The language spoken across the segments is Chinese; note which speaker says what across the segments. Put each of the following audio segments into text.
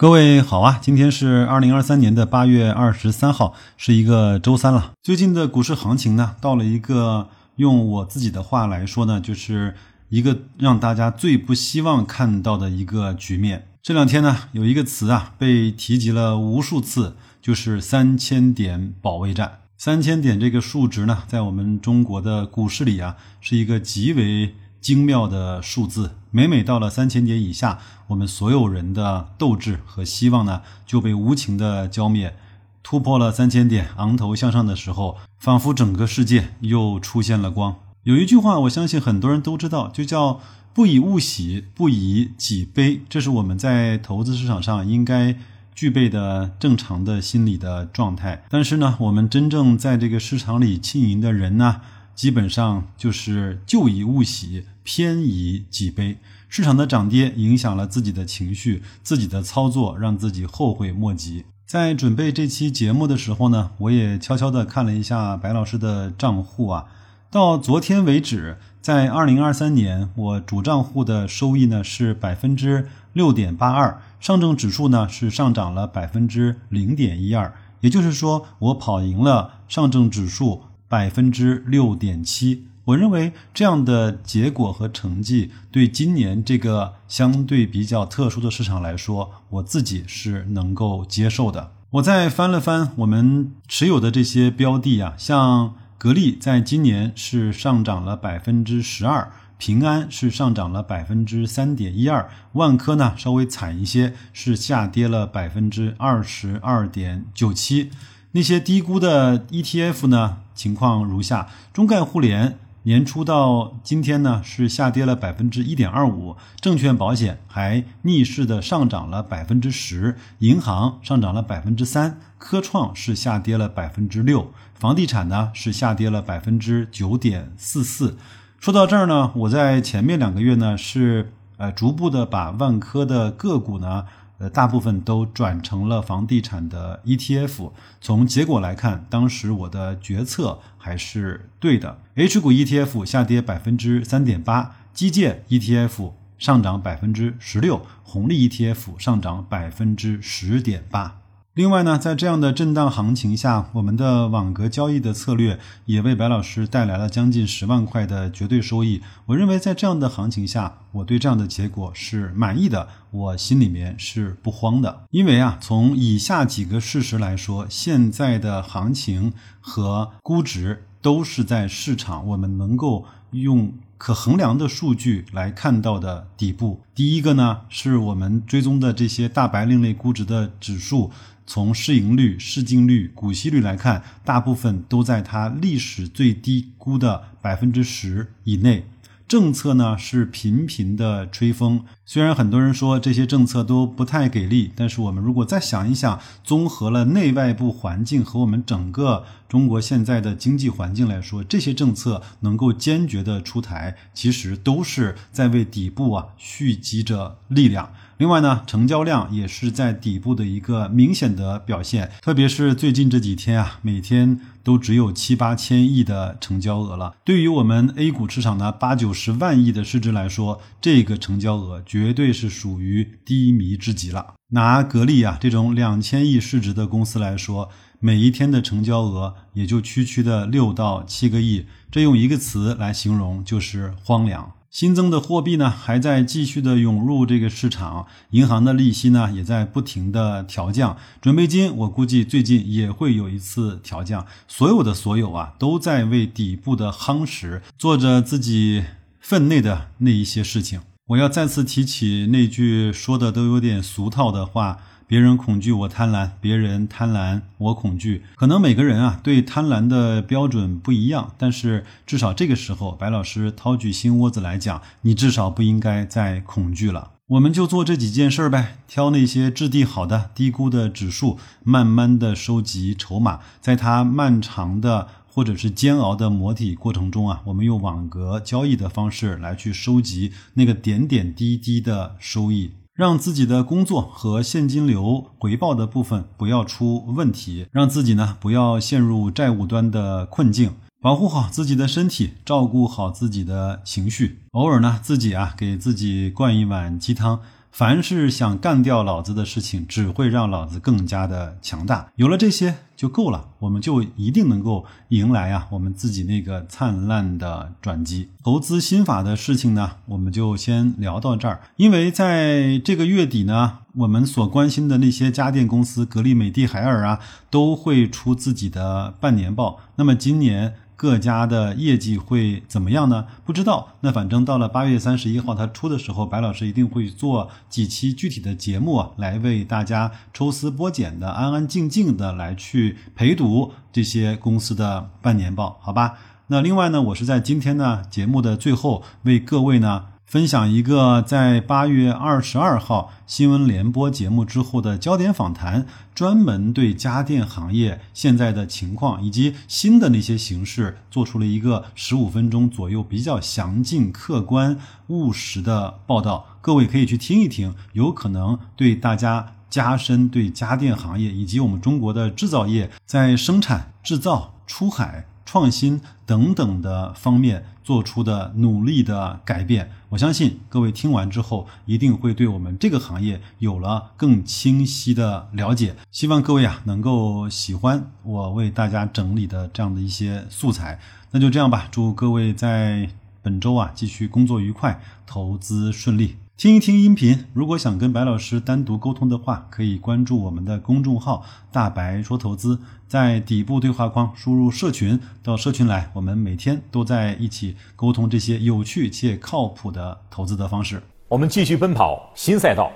Speaker 1: 各位好啊，今天是二零二三年的八月二十三号，是一个周三了。最近的股市行情呢，到了一个用我自己的话来说呢，就是一个让大家最不希望看到的一个局面。这两天呢，有一个词啊被提及了无数次，就是三千点保卫战。三千点这个数值呢，在我们中国的股市里啊，是一个极为。精妙的数字，每每到了三千点以下，我们所有人的斗志和希望呢，就被无情的浇灭。突破了三千点，昂头向上的时候，仿佛整个世界又出现了光。有一句话，我相信很多人都知道，就叫“不以物喜，不以己悲”。这是我们在投资市场上应该具备的正常的心理的状态。但是呢，我们真正在这个市场里经营的人呢？基本上就是旧以物喜，偏以己悲。市场的涨跌影响了自己的情绪，自己的操作让自己后悔莫及。在准备这期节目的时候呢，我也悄悄地看了一下白老师的账户啊。到昨天为止，在二零二三年，我主账户的收益呢是百分之六点八二，上证指数呢是上涨了百分之零点一二，也就是说，我跑赢了上证指数。百分之六点七，我认为这样的结果和成绩对今年这个相对比较特殊的市场来说，我自己是能够接受的。我再翻了翻我们持有的这些标的啊，像格力在今年是上涨了百分之十二，平安是上涨了百分之三点一二，万科呢稍微惨一些，是下跌了百分之二十二点九七。那些低估的 ETF 呢？情况如下：中概互联年初到今天呢是下跌了百分之一点二五，证券保险还逆势的上涨了百分之十，银行上涨了百分之三，科创是下跌了百分之六，房地产呢是下跌了百分之九点四四。说到这儿呢，我在前面两个月呢是呃逐步的把万科的个股呢。呃，大部分都转成了房地产的 ETF。从结果来看，当时我的决策还是对的。H 股 ETF 下跌百分之三点八，基建 ETF 上涨百分之十六，红利 ETF 上涨百分之十点八。另外呢，在这样的震荡行情下，我们的网格交易的策略也为白老师带来了将近十万块的绝对收益。我认为在这样的行情下，我对这样的结果是满意的，我心里面是不慌的。因为啊，从以下几个事实来说，现在的行情和估值都是在市场我们能够用可衡量的数据来看到的底部。第一个呢，是我们追踪的这些大白另类估值的指数。从市盈率、市净率、股息率来看，大部分都在它历史最低估的百分之十以内。政策呢是频频的吹风，虽然很多人说这些政策都不太给力，但是我们如果再想一想，综合了内外部环境和我们整个中国现在的经济环境来说，这些政策能够坚决的出台，其实都是在为底部啊蓄积着力量。另外呢，成交量也是在底部的一个明显的表现，特别是最近这几天啊，每天都只有七八千亿的成交额了。对于我们 A 股市场的八九十万亿的市值来说，这个成交额绝对是属于低迷之极了。拿格力啊这种两千亿市值的公司来说，每一天的成交额也就区区的六到七个亿，这用一个词来形容就是荒凉。新增的货币呢，还在继续的涌入这个市场，银行的利息呢，也在不停的调降，准备金我估计最近也会有一次调降，所有的所有啊，都在为底部的夯实做着自己分内的那一些事情。我要再次提起那句说的都有点俗套的话。别人恐惧我贪婪，别人贪婪我恐惧。可能每个人啊对贪婪的标准不一样，但是至少这个时候，白老师掏举心窝子来讲，你至少不应该再恐惧了。我们就做这几件事儿呗，挑那些质地好的、低估的指数，慢慢的收集筹码，在它漫长的或者是煎熬的磨体过程中啊，我们用网格交易的方式来去收集那个点点滴滴的收益。让自己的工作和现金流回报的部分不要出问题，让自己呢不要陷入债务端的困境，保护好自己的身体，照顾好自己的情绪，偶尔呢自己啊给自己灌一碗鸡汤，凡是想干掉老子的事情，只会让老子更加的强大。有了这些就够了，我们就一定能够迎来啊我们自己那个灿烂的转机。投资心法的事情呢，我们就先聊到这儿。因为在这个月底呢，我们所关心的那些家电公司，格力、美的、海尔啊，都会出自己的半年报。那么今年。各家的业绩会怎么样呢？不知道。那反正到了八月三十一号它出的时候，白老师一定会做几期具体的节目，来为大家抽丝剥茧的、安安静静的来去陪读这些公司的半年报，好吧？那另外呢，我是在今天呢节目的最后为各位呢。分享一个在八月二十二号新闻联播节目之后的焦点访谈，专门对家电行业现在的情况以及新的那些形势做出了一个十五分钟左右比较详尽、客观、务实的报道。各位可以去听一听，有可能对大家加深对家电行业以及我们中国的制造业在生产、制造、出海。创新等等的方面做出的努力的改变，我相信各位听完之后一定会对我们这个行业有了更清晰的了解。希望各位啊能够喜欢我为大家整理的这样的一些素材。那就这样吧，祝各位在本周啊继续工作愉快，投资顺利。听一听音频，如果想跟白老师单独沟通的话，可以关注我们的公众号“大白说投资”，在底部对话框输入“社群”，到社群来，我们每天都在一起沟通这些有趣且靠谱的投资的方式。
Speaker 2: 我们继续奔跑新赛道，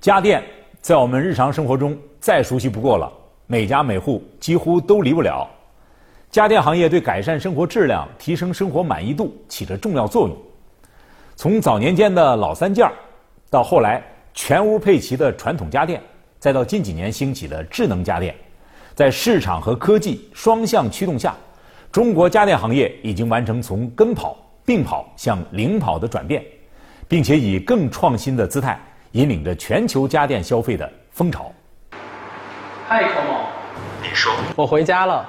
Speaker 2: 家电在我们日常生活中再熟悉不过了，每家每户几乎都离不了。家电行业对改善生活质量、提升生活满意度起着重要作用。从早年间的老三件儿，到后来全屋配齐的传统家电，再到近几年兴起的智能家电，在市场和科技双向驱动下，中国家电行业已经完成从跟跑、并跑向领跑的转变，并且以更创新的姿态引领着全球家电消费的风潮。
Speaker 3: 嗨，寇某，
Speaker 4: 你说，
Speaker 3: 我回家了。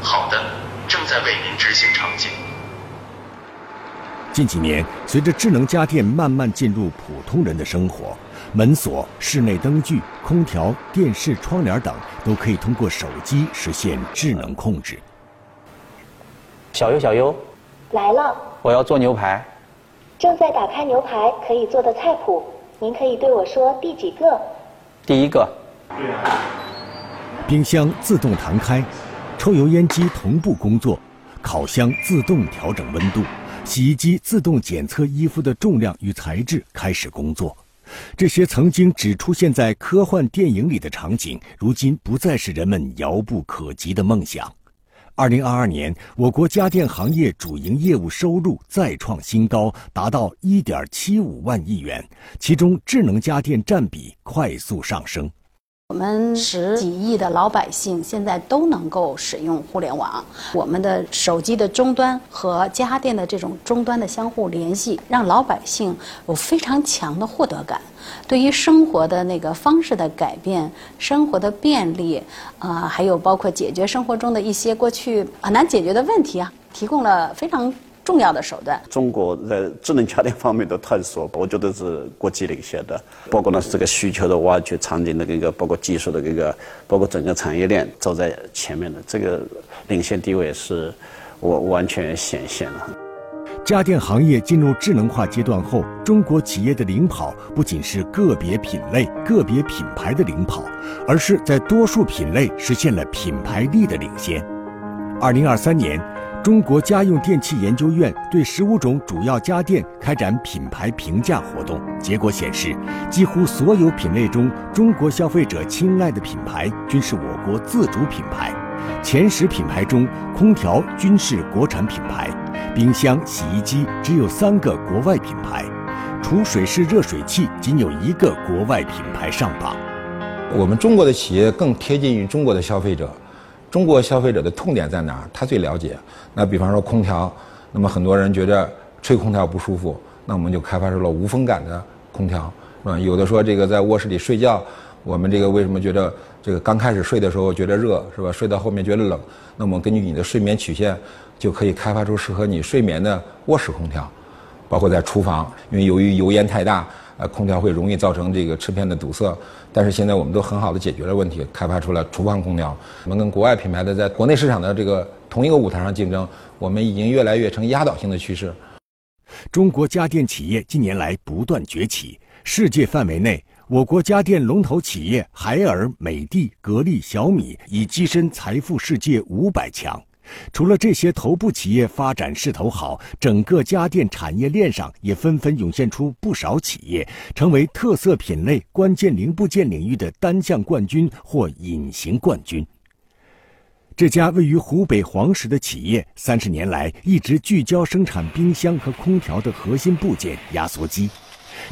Speaker 4: 好的，正在为您执行场景。
Speaker 5: 近几年，随着智能家电慢慢进入普通人的生活，门锁、室内灯具、空调、电视、窗帘等都可以通过手机实现智能控制。
Speaker 3: 小优，小优，
Speaker 6: 来了，
Speaker 3: 我要做牛排。
Speaker 6: 正在打开牛排可以做的菜谱，您可以对我说第几个？
Speaker 3: 第一个。
Speaker 5: 冰箱自动弹开，抽油烟机同步工作，烤箱自动调整温度。洗衣机自动检测衣服的重量与材质，开始工作。这些曾经只出现在科幻电影里的场景，如今不再是人们遥不可及的梦想。二零二二年，我国家电行业主营业务收入再创新高，达到一点七五万亿元，其中智能家电占比快速上升。
Speaker 7: 我们十几亿的老百姓现在都能够使用互联网，我们的手机的终端和家电的这种终端的相互联系，让老百姓有非常强的获得感。对于生活的那个方式的改变、生活的便利，啊，还有包括解决生活中的一些过去很难解决的问题啊，提供了非常。重要的手段。
Speaker 8: 中国在智能家电方面的探索，我觉得是国际领先的。包括呢这个需求的挖掘、场景的这个，包括技术的这个，包括整个产业链走在前面的这个领先地位是，我完全显现了。
Speaker 5: 家电行业进入智能化阶段后，中国企业的领跑不仅是个别品类、个别品牌的领跑，而是在多数品类实现了品牌力的领先。二零二三年。中国家用电器研究院对十五种主要家电开展品牌评价活动，结果显示，几乎所有品类中，中国消费者青睐的品牌均是我国自主品牌。前十品牌中，空调均是国产品牌，冰箱、洗衣机只有三个国外品牌，储水式热水器仅有一个国外品牌上榜。
Speaker 9: 我们中国的企业更贴近于中国的消费者。中国消费者的痛点在哪儿？他最了解。那比方说空调，那么很多人觉得吹空调不舒服，那我们就开发出了无风感的空调，是吧？有的说这个在卧室里睡觉，我们这个为什么觉得这个刚开始睡的时候觉得热，是吧？睡到后面觉得冷，那么根据你的睡眠曲线，就可以开发出适合你睡眠的卧室空调。包括在厨房，因为由于油烟太大，呃，空调会容易造成这个翅片的堵塞。但是现在我们都很好的解决了问题，开发出了厨房空调。我们跟国外品牌的在国内市场的这个同一个舞台上竞争，我们已经越来越成压倒性的趋势。
Speaker 5: 中国家电企业近年来不断崛起，世界范围内，我国家电龙头企业海尔、美的、格力、小米已跻身财富世界五百强。除了这些头部企业发展势头好，整个家电产业链上也纷纷涌现出不少企业，成为特色品类、关键零部件领域的单项冠军或隐形冠军。这家位于湖北黄石的企业，三十年来一直聚焦生产冰箱和空调的核心部件压缩机。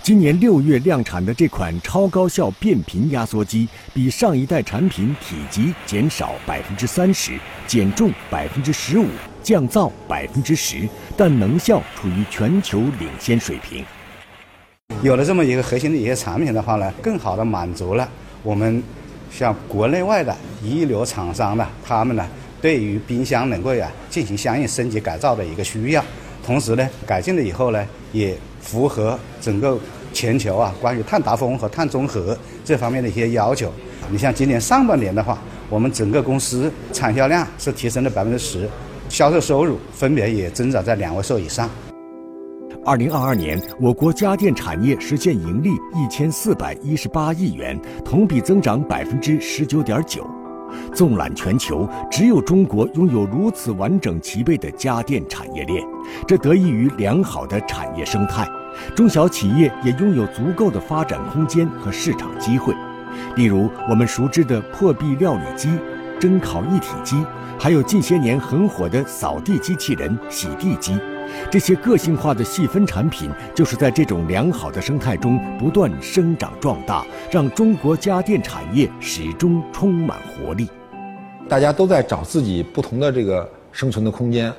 Speaker 5: 今年六月量产的这款超高效变频压缩机，比上一代产品体积减少百分之三十，减重百分之十五，降噪百分之十，但能效处于全球领先水平。
Speaker 10: 有了这么一个核心的一些产品的话呢，更好的满足了我们像国内外的一流厂商呢，他们呢对于冰箱能够呀进行相应升级改造的一个需要，同时呢改进了以后呢也。符合整个全球啊，关于碳达峰和碳中和这方面的一些要求。你像今年上半年的话，我们整个公司产销量是提升了百分之十，销售收入分别也增长在两位数以上。
Speaker 5: 二零二二年，我国家电产业实现盈利一千四百一十八亿元，同比增长百分之十九点九。纵览全球，只有中国拥有如此完整齐备的家电产业链，这得益于良好的产业生态。中小企业也拥有足够的发展空间和市场机会。例如，我们熟知的破壁料理机、蒸烤一体机，还有近些年很火的扫地机器人、洗地机。这些个性化的细分产品，就是在这种良好的生态中不断生长壮大，让中国家电产业始终充满活力。
Speaker 9: 大家都在找自己不同的这个生存的空间，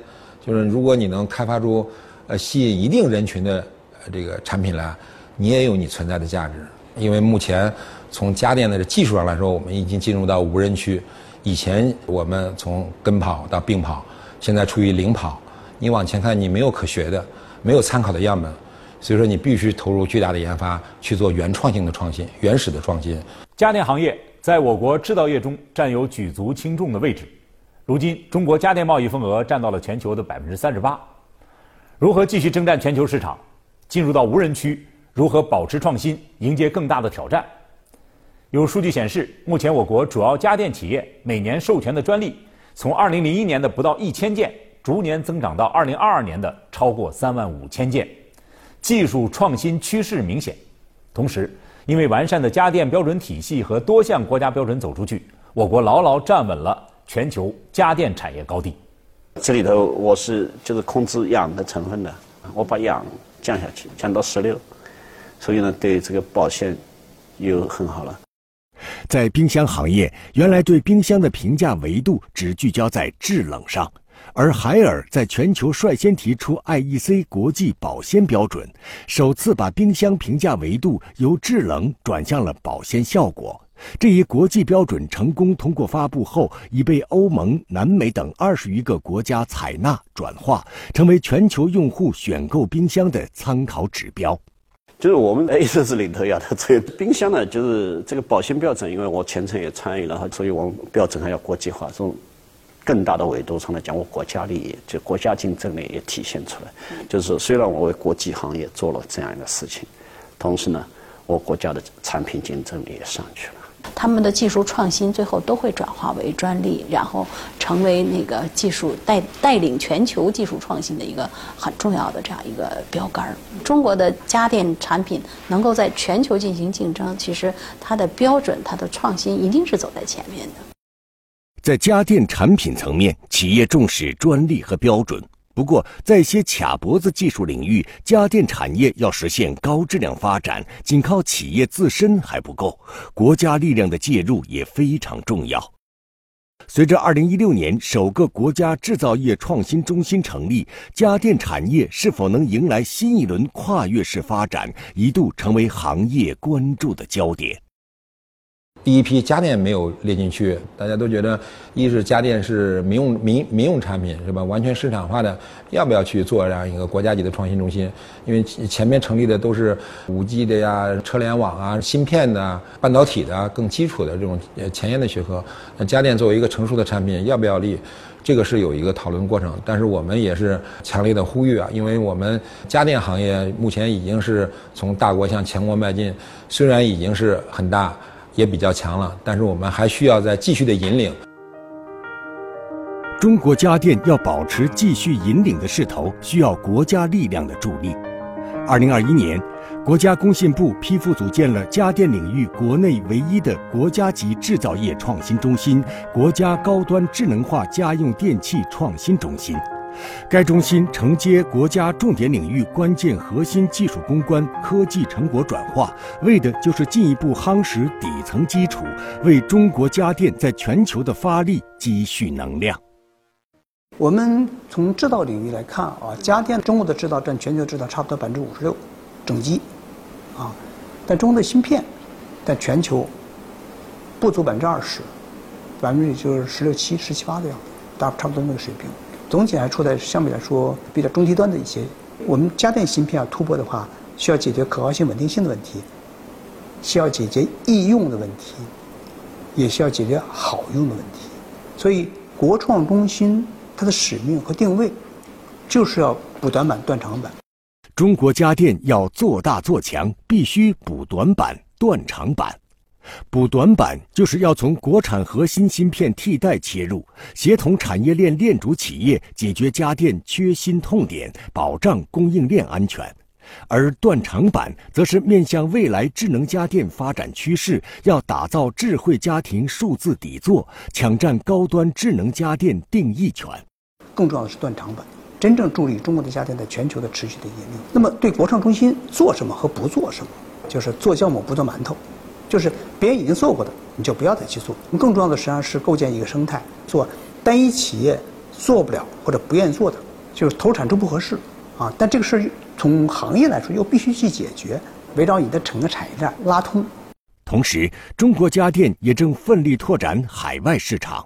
Speaker 9: 就是如果你能开发出呃吸引一定人群的这个产品来，你也有你存在的价值。因为目前从家电的技术上来说，我们已经进入到无人区。以前我们从跟跑到并跑，现在处于领跑。你往前看，你没有可学的，没有参考的样本，所以说你必须投入巨大的研发去做原创性的创新、原始的创新。
Speaker 2: 家电行业在我国制造业中占有举足轻重的位置。如今，中国家电贸易份额占到了全球的百分之三十八。如何继续征战全球市场，进入到无人区？如何保持创新，迎接更大的挑战？有数据显示，目前我国主要家电企业每年授权的专利，从二零零一年的不到一千件。逐年增长到二零二二年的超过三万五千件，技术创新趋势明显。同时，因为完善的家电标准体系和多项国家标准走出去，我国牢牢站稳了全球家电产业高地。
Speaker 8: 这里头我是就是控制氧的成分的，我把氧降下去，降到十六，所以呢，对这个保鲜又很好了。
Speaker 5: 在冰箱行业，原来对冰箱的评价维度只聚焦在制冷上。而海尔在全球率先提出 IEC 国际保鲜标准，首次把冰箱评价维度由制冷转向了保鲜效果。这一国际标准成功通过发布后，已被欧盟、南美等二十余个国家采纳转化，成为全球用户选购冰箱的参考指标。
Speaker 8: 就是我们 A 是领头羊的，这个冰箱呢，就是这个保鲜标准，因为我全程也参与了，所以我们标准还要国际化。从更大的维度上来讲，我国家利益就国家竞争力也体现出来。就是虽然我为国际行业做了这样一个事情，同时呢，我国家的产品竞争力也上去了。
Speaker 7: 他们的技术创新最后都会转化为专利，然后成为那个技术带带领全球技术创新的一个很重要的这样一个标杆。中国的家电产品能够在全球进行竞争，其实它的标准、它的创新一定是走在前面的。
Speaker 5: 在家电产品层面，企业重视专利和标准。不过，在一些卡脖子技术领域，家电产业要实现高质量发展，仅靠企业自身还不够，国家力量的介入也非常重要。随着2016年首个国家制造业创新中心成立，家电产业是否能迎来新一轮跨越式发展，一度成为行业关注的焦点。
Speaker 9: 第一批家电没有列进去，大家都觉得一是家电是民用民民用产品是吧？完全市场化的，要不要去做这样一个国家级的创新中心？因为前面成立的都是五 G 的呀、车联网啊、芯片的、半导体的更基础的这种呃前沿的学科。那家电作为一个成熟的产品，要不要立？这个是有一个讨论过程。但是我们也是强烈的呼吁啊，因为我们家电行业目前已经是从大国向强国迈进，虽然已经是很大。也比较强了，但是我们还需要再继续的引领。
Speaker 5: 中国家电要保持继续引领的势头，需要国家力量的助力。二零二一年，国家工信部批复组建了家电领域国内唯一的国家级制造业创新中心——国家高端智能化家用电器创新中心。该中心承接国家重点领域关键核心技术攻关、科技成果转化，为的就是进一步夯实底层基础，为中国家电在全球的发力积蓄能量。
Speaker 11: 我们从制造领域来看啊，家电中国的制造占全球制造差不多百分之五十六，整机，啊，但中国的芯片在全球不足百分之二十，百分之也就是十六七、十七八的样子，大差不多那个水平。总体还处在相比来说比较中低端的一些。我们家电芯片要突破的话，需要解决可靠性、稳定性的问题，需要解决易用的问题，也需要解决好用的问题。所以，国创中心它的使命和定位，就是要补短板、断长板。
Speaker 5: 中国家电要做大做强，必须补短板、断长板。补短板就是要从国产核心芯片替代切入，协同产业链链主企业解决家电缺芯痛点，保障供应链安全；而断长板则是面向未来智能家电发展趋势，要打造智慧家庭数字底座，抢占高端智能家电定义权。
Speaker 11: 更重要的是断长板，真正助力中国的家电在全球的持续的引领。那么，对国创中心做什么和不做什么，就是做酵母不做馒头。就是别人已经做过的，你就不要再去做。更重要的实际上是构建一个生态，做单一企业做不了或者不愿意做的，就是投产出不合适啊。但这个事儿从行业来说又必须去解决，围绕你的整个产业链拉通。
Speaker 5: 同时，中国家电也正奋力拓展海外市场。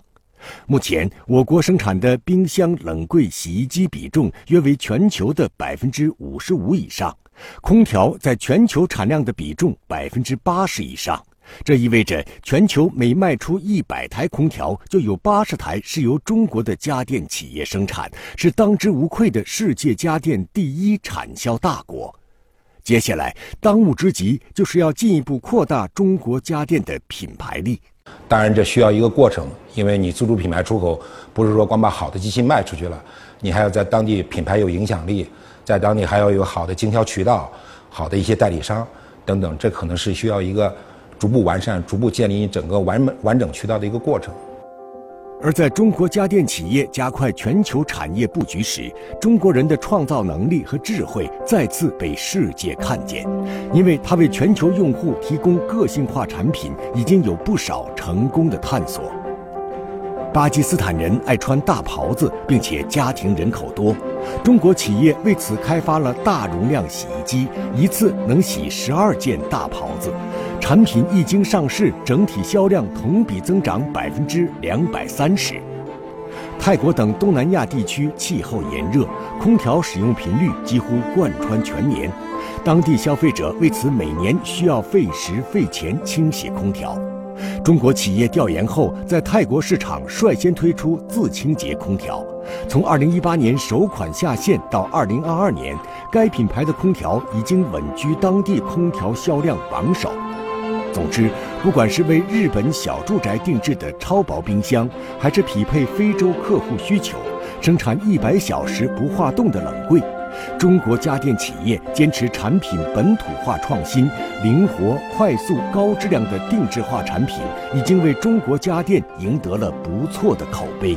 Speaker 5: 目前，我国生产的冰箱、冷柜、洗衣机比重约为全球的百分之五十五以上。空调在全球产量的比重百分之八十以上，这意味着全球每卖出一百台空调，就有八十台是由中国的家电企业生产，是当之无愧的世界家电第一产销大国。接下来，当务之急就是要进一步扩大中国家电的品牌力。
Speaker 9: 当然，这需要一个过程，因为你自主品牌出口不是说光把好的机器卖出去了，你还要在当地品牌有影响力。在当地还要有好的经销渠道、好的一些代理商等等，这可能是需要一个逐步完善、逐步建立整个完完整渠道的一个过程。
Speaker 5: 而在中国家电企业加快全球产业布局时，中国人的创造能力和智慧再次被世界看见，因为它为全球用户提供个性化产品，已经有不少成功的探索。巴基斯坦人爱穿大袍子，并且家庭人口多。中国企业为此开发了大容量洗衣机，一次能洗十二件大袍子。产品一经上市，整体销量同比增长百分之两百三十。泰国等东南亚地区气候炎热，空调使用频率几乎贯穿全年，当地消费者为此每年需要费时费钱清洗空调。中国企业调研后，在泰国市场率先推出自清洁空调。从2018年首款下线到2022年，该品牌的空调已经稳居当地空调销量榜首。总之，不管是为日本小住宅定制的超薄冰箱，还是匹配非洲客户需求，生产100小时不化冻的冷柜。中国家电企业坚持产品本土化创新，灵活、快速、高质量的定制化产品，已经为中国家电赢得了不错的口碑。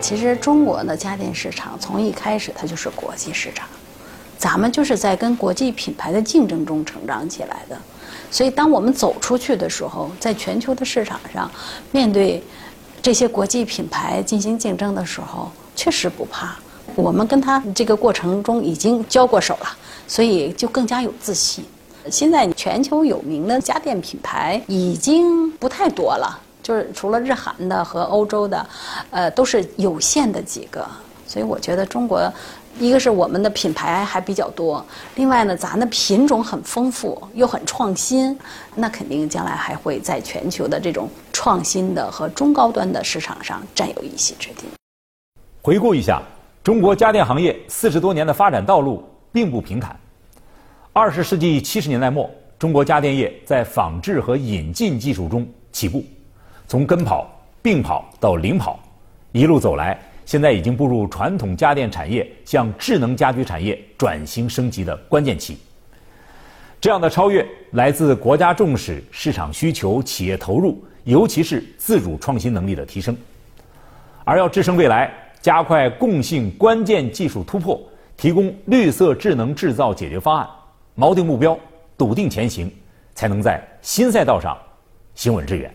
Speaker 7: 其实中国的家电市场从一开始它就是国际市场，咱们就是在跟国际品牌的竞争中成长起来的。所以，当我们走出去的时候，在全球的市场上，面对这些国际品牌进行竞争的时候，确实不怕。我们跟他这个过程中已经交过手了，所以就更加有自信。现在全球有名的家电品牌已经不太多了，就是除了日韩的和欧洲的，呃，都是有限的几个。所以我觉得中国，一个是我们的品牌还比较多，另外呢，咱的品种很丰富又很创新，那肯定将来还会在全球的这种创新的和中高端的市场上占有一席之地。
Speaker 2: 回顾一下，中国家电行业四十多年的发展道路并不平坦。二十世纪七十年代末，中国家电业在仿制和引进技术中起步，从跟跑、并跑到领跑，一路走来，现在已经步入传统家电产业向智能家居产业转型升级的关键期。这样的超越来自国家重视、市场需求、企业投入，尤其是自主创新能力的提升。而要支撑未来，加快共性关键技术突破，提供绿色智能制造解决方案。锚定目标，笃定前行，才能在新赛道上行稳致远。